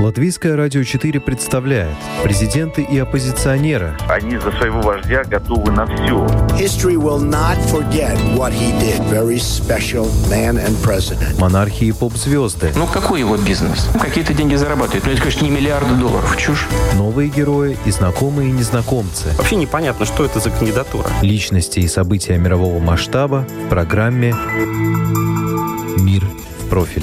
Латвийское радио 4 представляет президенты и оппозиционеры. Они за своего вождя готовы на все. History will not forget what he did. Very special man and president. Монархии и поп-звезды. Ну какой его бизнес? Какие-то деньги зарабатывают. Ну это, конечно, не миллиарды долларов. Чушь. Новые герои и знакомые и незнакомцы. Вообще непонятно, что это за кандидатура. Личности и события мирового масштаба в программе «Мир в профиль».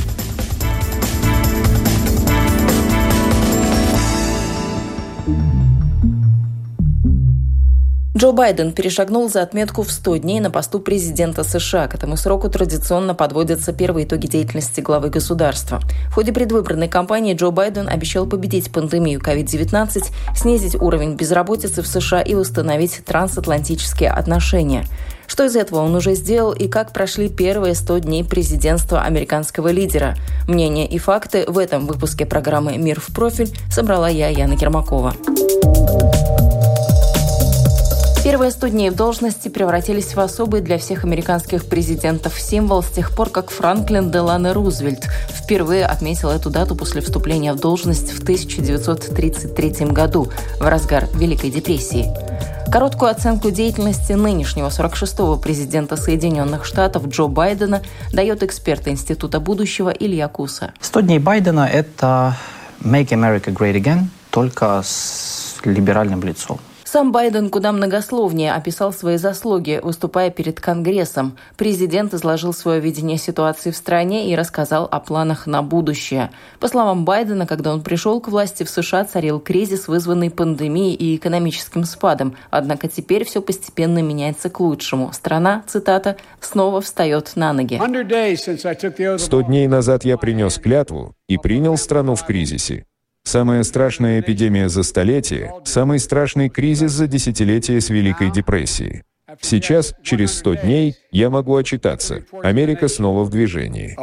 Джо Байден перешагнул за отметку в 100 дней на посту президента США. К этому сроку традиционно подводятся первые итоги деятельности главы государства. В ходе предвыборной кампании Джо Байден обещал победить пандемию COVID-19, снизить уровень безработицы в США и установить трансатлантические отношения. Что из этого он уже сделал и как прошли первые 100 дней президентства американского лидера? Мнения и факты в этом выпуске программы «Мир в профиль» собрала я, Яна Ермакова. Первые 100 дней в должности превратились в особый для всех американских президентов символ с тех пор, как Франклин Делано Рузвельт впервые отметил эту дату после вступления в должность в 1933 году, в разгар Великой депрессии. Короткую оценку деятельности нынешнего 46-го президента Соединенных Штатов Джо Байдена дает эксперт Института будущего Илья Куса. 100 дней Байдена – это «Make America Great Again», только с либеральным лицом. Сам Байден куда многословнее описал свои заслуги, выступая перед Конгрессом. Президент изложил свое видение ситуации в стране и рассказал о планах на будущее. По словам Байдена, когда он пришел к власти в США, царил кризис, вызванный пандемией и экономическим спадом. Однако теперь все постепенно меняется к лучшему. Страна, цитата, снова встает на ноги. «Сто дней назад я принес клятву и принял страну в кризисе. Самая страшная эпидемия за столетие, самый страшный кризис за десятилетие с Великой депрессией. Сейчас, через 100 дней, я могу отчитаться. Америка снова в движении.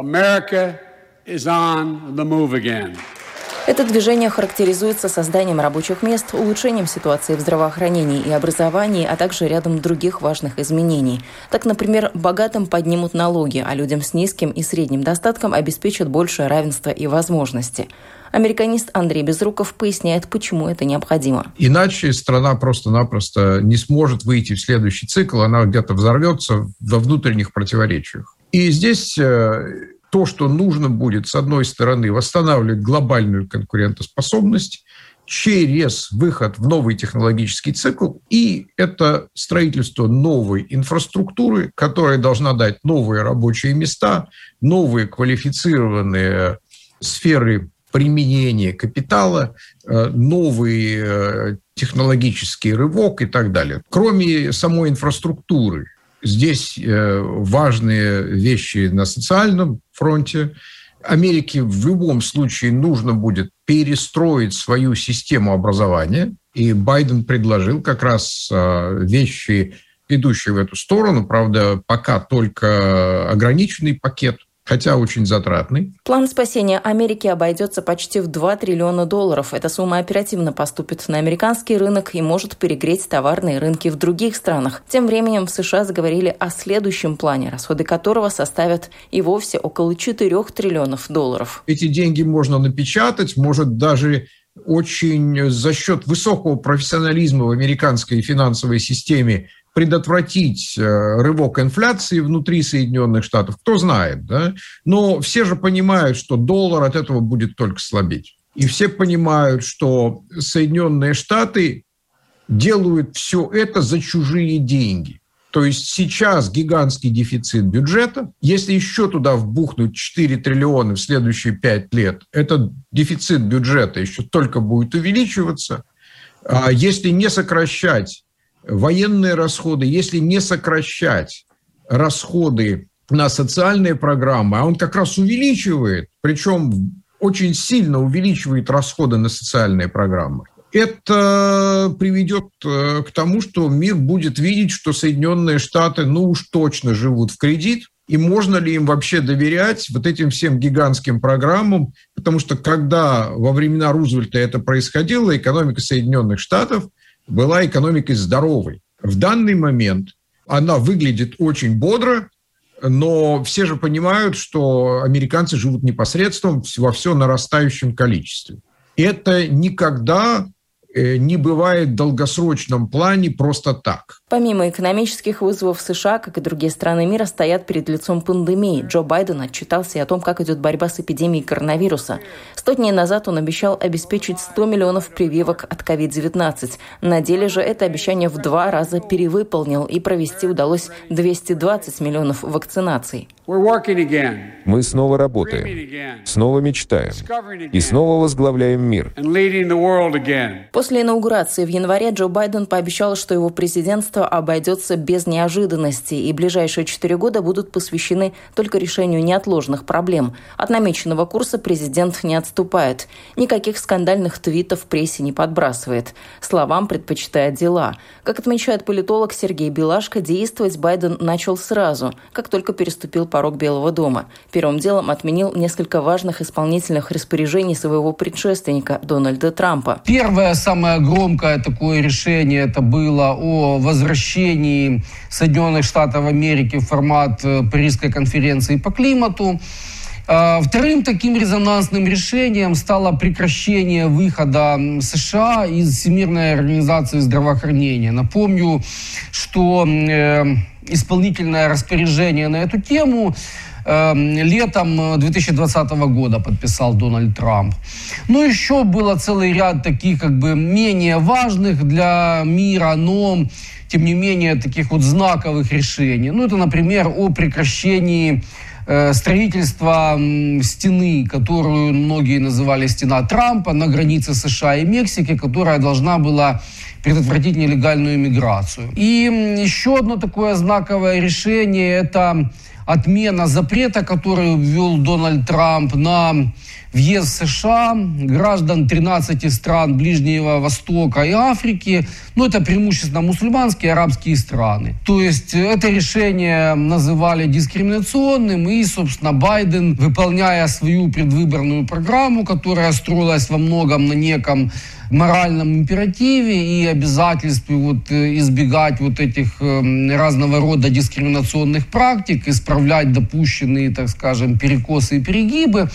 Это движение характеризуется созданием рабочих мест, улучшением ситуации в здравоохранении и образовании, а также рядом других важных изменений. Так, например, богатым поднимут налоги, а людям с низким и средним достатком обеспечат большее равенство и возможности. Американист Андрей Безруков поясняет, почему это необходимо. Иначе страна просто-напросто не сможет выйти в следующий цикл, она где-то взорвется во внутренних противоречиях. И здесь э, то, что нужно будет, с одной стороны, восстанавливать глобальную конкурентоспособность через выход в новый технологический цикл, и это строительство новой инфраструктуры, которая должна дать новые рабочие места, новые квалифицированные сферы применения капитала, э, новый э, технологический рывок и так далее. Кроме самой инфраструктуры, Здесь э, важные вещи на социальном фронте. Америке в любом случае нужно будет перестроить свою систему образования. И Байден предложил как раз э, вещи, идущие в эту сторону. Правда, пока только ограниченный пакет – хотя очень затратный. План спасения Америки обойдется почти в 2 триллиона долларов. Эта сумма оперативно поступит на американский рынок и может перегреть товарные рынки в других странах. Тем временем в США заговорили о следующем плане, расходы которого составят и вовсе около 4 триллионов долларов. Эти деньги можно напечатать, может даже очень за счет высокого профессионализма в американской финансовой системе предотвратить э, рывок инфляции внутри Соединенных Штатов, кто знает, да? Но все же понимают, что доллар от этого будет только слабеть. И все понимают, что Соединенные Штаты делают все это за чужие деньги. То есть сейчас гигантский дефицит бюджета. Если еще туда вбухнуть 4 триллиона в следующие 5 лет, этот дефицит бюджета еще только будет увеличиваться. А если не сокращать военные расходы, если не сокращать расходы на социальные программы, а он как раз увеличивает, причем очень сильно увеличивает расходы на социальные программы, это приведет э, к тому, что мир будет видеть, что Соединенные Штаты, ну уж точно живут в кредит, и можно ли им вообще доверять вот этим всем гигантским программам, потому что когда во времена Рузвельта это происходило, экономика Соединенных Штатов – была экономикой здоровой. В данный момент она выглядит очень бодро, но все же понимают, что американцы живут непосредством во все нарастающем количестве. это никогда не бывает в долгосрочном плане просто так. Помимо экономических вызовов США, как и другие страны мира, стоят перед лицом пандемии. Джо Байден отчитался и о том, как идет борьба с эпидемией коронавируса. Сто дней назад он обещал обеспечить 100 миллионов прививок от COVID-19. На деле же это обещание в два раза перевыполнил и провести удалось 220 миллионов вакцинаций. Мы снова работаем, снова мечтаем и снова возглавляем мир. После инаугурации в январе Джо Байден пообещал, что его президентство обойдется без неожиданностей, и ближайшие четыре года будут посвящены только решению неотложных проблем. От намеченного курса президент не отступает. Никаких скандальных твитов в прессе не подбрасывает. Словам предпочитает дела. Как отмечает политолог Сергей Белашко, действовать Байден начал сразу, как только переступил порог Белого дома. Первым делом отменил несколько важных исполнительных распоряжений своего предшественника Дональда Трампа. Первое, самое громкое такое решение, это было о возвращении Соединенных Штатов Америки в формат э, Парижской конференции по климату. А, вторым таким резонансным решением стало прекращение выхода США из Всемирной организации здравоохранения. Напомню, что э, исполнительное распоряжение на эту тему э, летом 2020 года подписал Дональд Трамп. Но еще было целый ряд таких как бы менее важных для мира, но тем не менее таких вот знаковых решений. Ну это, например, о прекращении э, строительства стены, которую многие называли стена Трампа на границе США и Мексики, которая должна была предотвратить нелегальную миграцию. И еще одно такое знаковое решение – это отмена запрета, который ввел Дональд Трамп на въезд в США граждан 13 стран Ближнего Востока и Африки, ну это преимущественно мусульманские арабские страны. То есть это решение называли дискриминационным, и, собственно, Байден, выполняя свою предвыборную программу, которая строилась во многом на неком моральном императиве и обязательстве вот э, избегать вот этих эм, разного рода дискриминационных практик, исправлять допущенные, так скажем, перекосы и перегибы.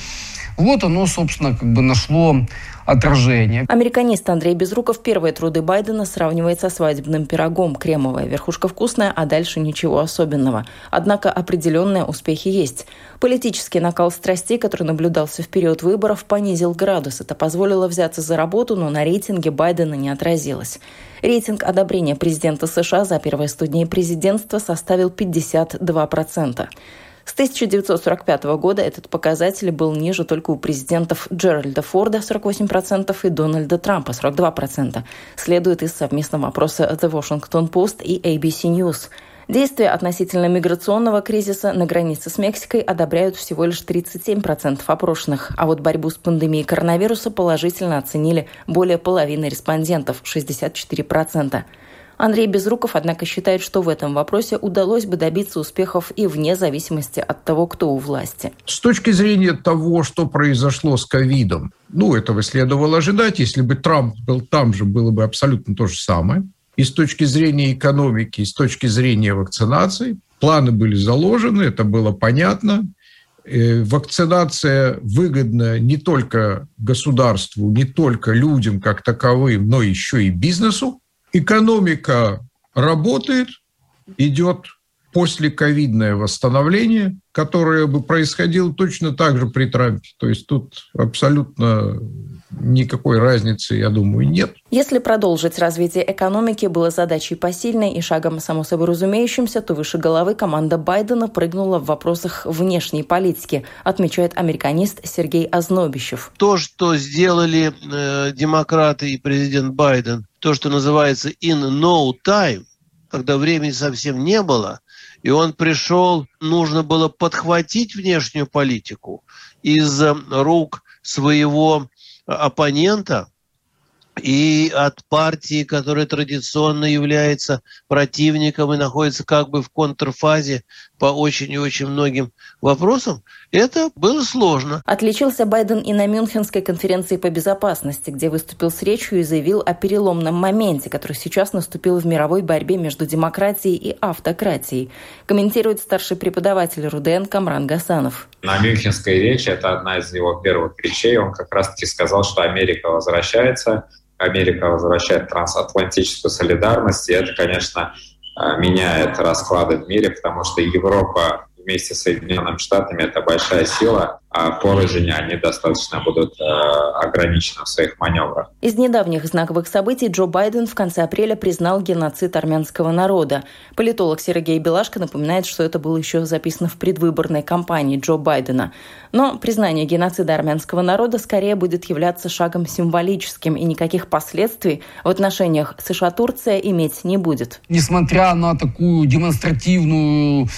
Вот оно, собственно, как бы нашло отражение. Американист Андрей Безруков первые труды Байдена сравнивает со свадебным пирогом. Кремовая верхушка вкусная, а дальше ничего особенного. Однако определенные успехи есть. Политический накал страстей, который наблюдался в период выборов, понизил градус. Это позволило взяться за работу, но на рейтинге Байдена не отразилось. Рейтинг одобрения президента США за первые 100 дней президентства составил 52%. С 1945 года этот показатель был ниже только у президентов Джеральда Форда 48% и Дональда Трампа 42%, следует из совместного опроса The Washington Post и ABC News. Действия относительно миграционного кризиса на границе с Мексикой одобряют всего лишь 37% опрошенных, а вот борьбу с пандемией коронавируса положительно оценили более половины респондентов – 64%. Андрей Безруков, однако, считает, что в этом вопросе удалось бы добиться успехов и вне зависимости от того, кто у власти. С точки зрения того, что произошло с ковидом, ну, этого следовало ожидать. Если бы Трамп был там же, было бы абсолютно то же самое. И с точки зрения экономики, и с точки зрения вакцинации, планы были заложены, это было понятно. Э, вакцинация выгодна не только государству, не только людям как таковым, но еще и бизнесу экономика работает, идет после ковидное восстановление, которое бы происходило точно так же при Трампе. То есть тут абсолютно никакой разницы, я думаю, нет. Если продолжить развитие экономики было задачей посильной и шагом само собой разумеющимся, то выше головы команда Байдена прыгнула в вопросах внешней политики, отмечает американист Сергей Ознобищев. То, что сделали э, демократы и президент Байден, то, что называется in no time, когда времени совсем не было, и он пришел, нужно было подхватить внешнюю политику из рук своего оппонента и от партии, которая традиционно является противником и находится как бы в контрфазе по очень и очень многим вопросам, это было сложно. Отличился Байден и на Мюнхенской конференции по безопасности, где выступил с речью и заявил о переломном моменте, который сейчас наступил в мировой борьбе между демократией и автократией. Комментирует старший преподаватель РУДН Камран Гасанов. На Мюнхенской речи, это одна из его первых речей, он как раз-таки сказал, что Америка возвращается, Америка возвращает трансатлантическую солидарность, и это, конечно, меняет расклады в мире, потому что Европа вместе с Соединенными Штатами это большая сила, а порознь они достаточно будут э, ограничены в своих маневрах. Из недавних знаковых событий Джо Байден в конце апреля признал геноцид армянского народа. Политолог Сергей Белашко напоминает, что это было еще записано в предвыборной кампании Джо Байдена. Но признание геноцида армянского народа скорее будет являться шагом символическим, и никаких последствий в отношениях США-Турция иметь не будет. Несмотря на такую демонстративную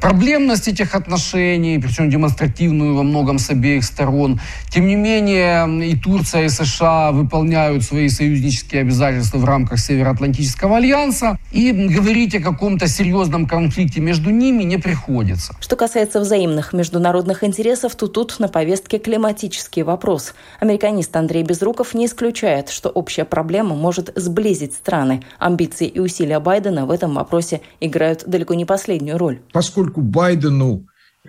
проблемность этих отношений, причем демонстративную во многом с обеих сторон. Тем не менее, и Турция, и США выполняют свои союзнические обязательства в рамках Североатлантического альянса, и говорить о каком-то серьезном конфликте между ними не приходится. Что касается взаимных международных интересов, то тут на повестке климатический вопрос. Американист Андрей Безруков не исключает, что общая проблема может сблизить страны. Амбиции и усилия Байдена в этом вопросе играют далеко не последнюю роль поскольку Байдену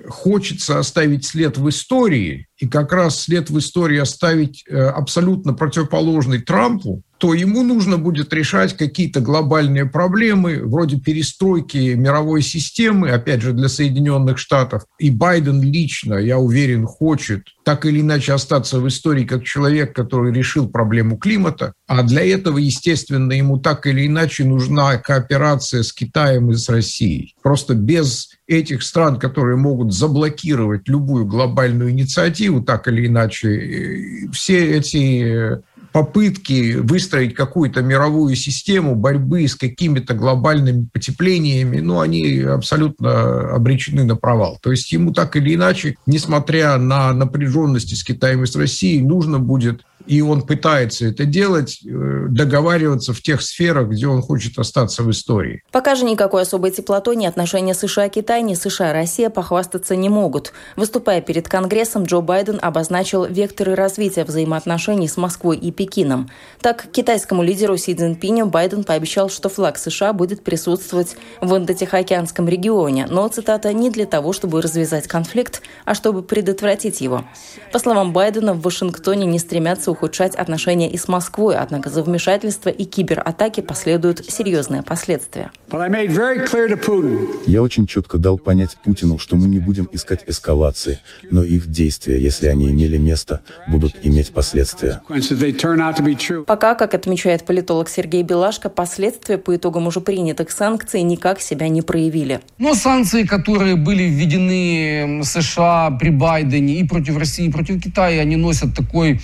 хочется оставить след в истории, и как раз след в истории оставить э, абсолютно противоположный Трампу, то ему нужно будет решать какие-то глобальные проблемы, вроде перестройки мировой системы, опять же, для Соединенных Штатов. И Байден лично, я уверен, хочет так или иначе остаться в истории как человек, который решил проблему климата. А для этого, естественно, ему так или иначе нужна кооперация с Китаем и с Россией. Просто без этих стран, которые могут заблокировать любую глобальную инициативу, так или иначе, э, все эти попытки выстроить какую-то мировую систему борьбы с какими-то глобальными потеплениями, ну, они абсолютно обречены на провал. То есть ему так или иначе, несмотря на напряженности с Китаем и с Россией, нужно будет и он пытается это делать, э, договариваться в тех сферах, где он хочет остаться в истории. Пока же никакой особой теплотой ни отношения США-Китай, ни США-Россия похвастаться не могут. Выступая перед Конгрессом, Джо Байден обозначил векторы развития взаимоотношений с Москвой и Пекином. Так, китайскому лидеру Си Цзиньпиню Байден пообещал, что флаг США будет присутствовать в Индотихоокеанском регионе, но, цитата, не для того, чтобы развязать конфликт, а чтобы предотвратить его. По словам Байдена, в Вашингтоне не стремятся ухудшать отношения и с Москвой, однако за вмешательство и кибератаки последуют серьезные последствия. Я очень четко дал понять Путину, что мы не будем искать эскалации, но их действия, если они имели место, будут иметь последствия. Пока, как отмечает политолог Сергей Белашко, последствия по итогам уже принятых санкций никак себя не проявили. Но санкции, которые были введены США при Байдене и против России, и против Китая, они носят такой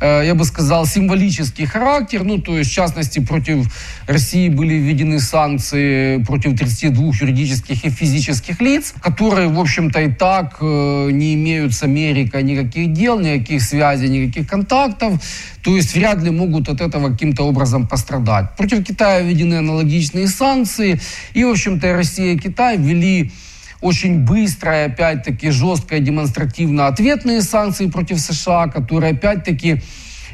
я бы сказал, символический характер. Ну, то есть, в частности, против России были введены санкции против 32 юридических и физических лиц, которые, в общем-то, и так э, не имеют с Америкой никаких дел, никаких связей, никаких контактов. То есть вряд ли могут от этого каким-то образом пострадать. Против Китая введены аналогичные санкции. И, в общем-то, Россия и Китай ввели очень быстрое, опять-таки, жесткое демонстративно ответные санкции против США, которые, опять-таки,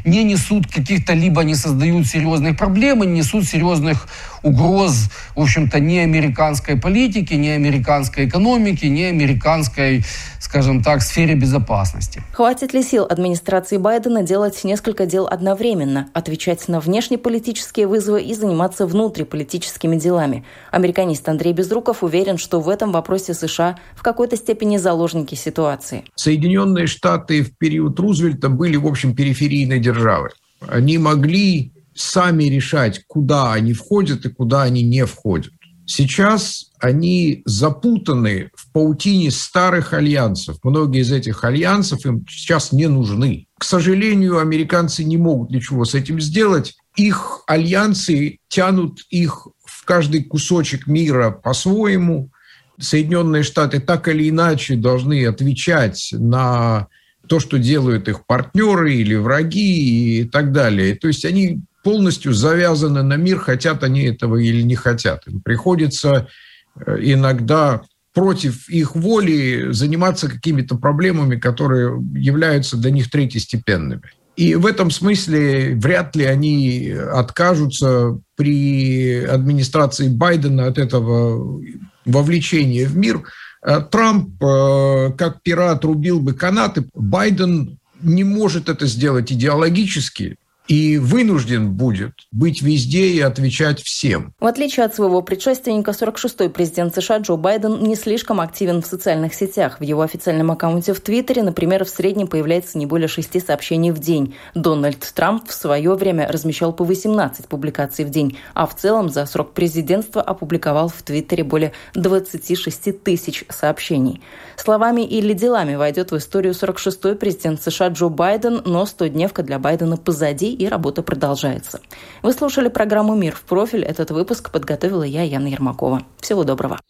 не несут каких-то либо не создают серьезных проблем, не несут серьезных угроз, в общем-то, ни американской политики, ни американской экономики, ни американской, скажем так, сфере безопасности. Хватит ли сил администрации Байдена делать несколько дел одновременно, отвечать на внешнеполитические вызовы и заниматься внутриполитическими делами? Американист Андрей Безруков уверен, что в этом вопросе США в какой-то степени заложники ситуации. Соединенные Штаты в период Рузвельта были, в общем, периферийной державой. Они могли сами решать, куда они входят и куда они не входят. Сейчас они запутаны в паутине старых альянсов. Многие из этих альянсов им сейчас не нужны. К сожалению, американцы не могут ничего с этим сделать. Их альянсы тянут их в каждый кусочек мира по-своему. Соединенные Штаты так или иначе должны отвечать на то, что делают их партнеры или враги и так далее. То есть они полностью завязаны на мир, хотят они этого или не хотят. Им приходится э, иногда против их воли заниматься какими-то проблемами, которые являются для них третьестепенными. И в этом смысле вряд ли они откажутся при администрации Байдена от этого вовлечения в мир. Э, Трамп, э, как пират, рубил бы канаты. Байден не может это сделать идеологически, и вынужден будет быть везде и отвечать всем. В отличие от своего предшественника, 46-й президент США Джо Байден не слишком активен в социальных сетях. В его официальном аккаунте в Твиттере, например, в среднем появляется не более шести сообщений в день. Дональд Трамп в свое время размещал по 18 публикаций в день, а в целом за срок президентства опубликовал в Твиттере более 26 тысяч сообщений. Словами или делами войдет в историю 46-й президент США Джо Байден, но 100-дневка для Байдена позади и работа продолжается. Вы слушали программу «Мир в профиль». Этот выпуск подготовила я, Яна Ермакова. Всего доброго.